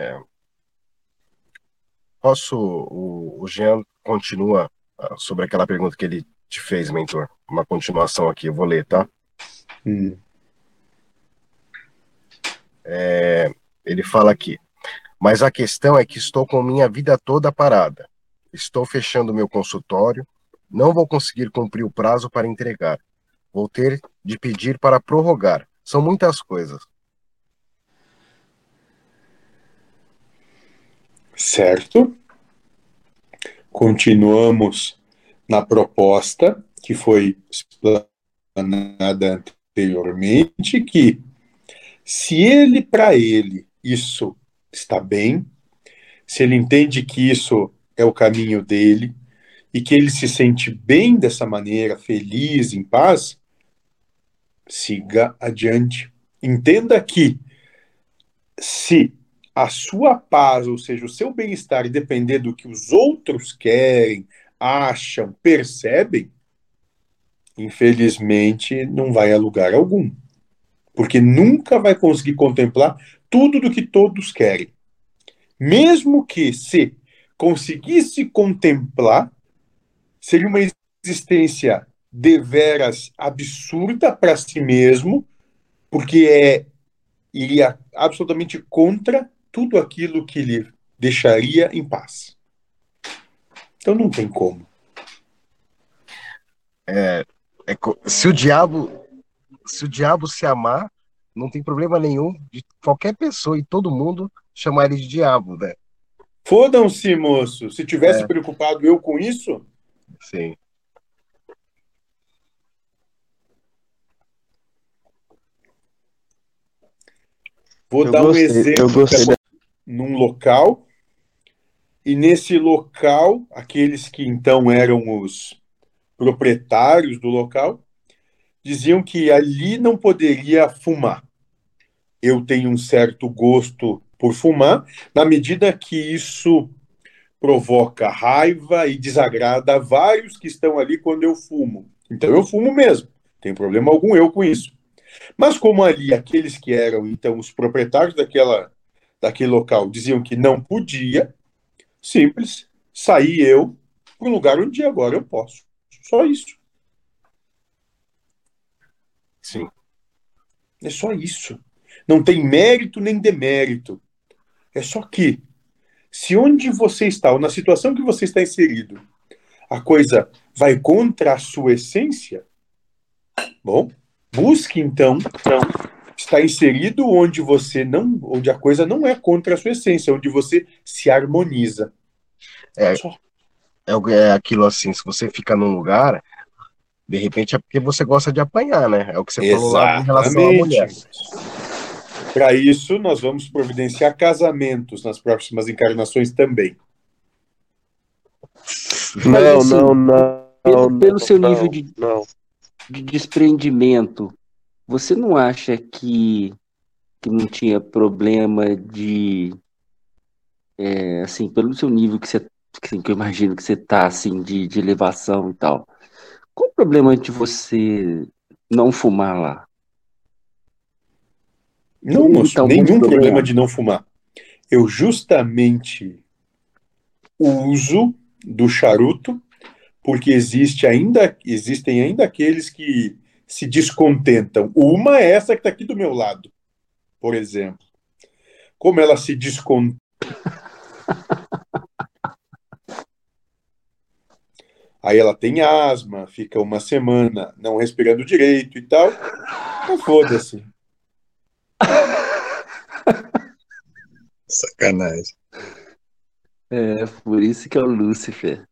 É. Posso, o, o Jean continua ah, sobre aquela pergunta que ele te fez, mentor. Uma continuação aqui, eu vou ler, tá? Hum. É, ele fala aqui. Mas a questão é que estou com minha vida toda parada. Estou fechando meu consultório, não vou conseguir cumprir o prazo para entregar. Vou ter de pedir para prorrogar. São muitas coisas. Certo. Continuamos na proposta que foi explanada anteriormente, que se ele, para ele, isso está bem, se ele entende que isso é o caminho dele e que ele se sente bem dessa maneira, feliz, em paz, siga adiante. Entenda que se a sua paz, ou seja, o seu bem-estar, depender do que os outros querem, acham, percebem, infelizmente não vai a lugar algum. Porque nunca vai conseguir contemplar tudo do que todos querem. Mesmo que se conseguisse contemplar, seria uma existência deveras absurda para si mesmo, porque é iria absolutamente contra tudo aquilo que lhe deixaria em paz. Então não tem como. É, é, se o diabo se o diabo se amar, não tem problema nenhum de qualquer pessoa e todo mundo chamar ele de diabo, né? Fodam-se, moço. Se tivesse é. preocupado eu com isso. Sim. Vou eu dar gostei, um exemplo num local, e nesse local, aqueles que então eram os proprietários do local diziam que ali não poderia fumar. Eu tenho um certo gosto por fumar, na medida que isso provoca raiva e desagrada a vários que estão ali quando eu fumo. Então eu fumo mesmo, tem problema algum eu com isso. Mas como ali aqueles que eram então os proprietários daquela, daquele local diziam que não podia, simples, saí eu para o lugar onde agora eu posso. Só isso. Sim. É só isso. Não tem mérito nem demérito. É só que, se onde você está, ou na situação que você está inserido, a coisa vai contra a sua essência, bom, Busque então, então estar inserido onde você não, onde a coisa não é contra a sua essência, onde você se harmoniza. É, é, é aquilo assim, se você fica num lugar, de repente é porque você gosta de apanhar, né? É o que você Exatamente. falou lá em relação à mulher. Para isso, nós vamos providenciar casamentos nas próximas encarnações também. Não, assim, não, não, pelo, pelo seu não, nível de, não de desprendimento, você não acha que, que não tinha problema de. É, assim, pelo seu nível que você. Assim, que eu imagino que você tá, assim, de, de elevação e tal. Qual o problema de você não fumar lá? Não, moço, então, nenhum problema. problema de não fumar. Eu justamente uso do charuto porque existe ainda, existem ainda aqueles que se descontentam. Uma é essa que está aqui do meu lado, por exemplo. Como ela se descontenta. Aí ela tem asma, fica uma semana não respirando direito e tal. Então foda-se. Sacanagem. É, por isso que é o Lúcifer.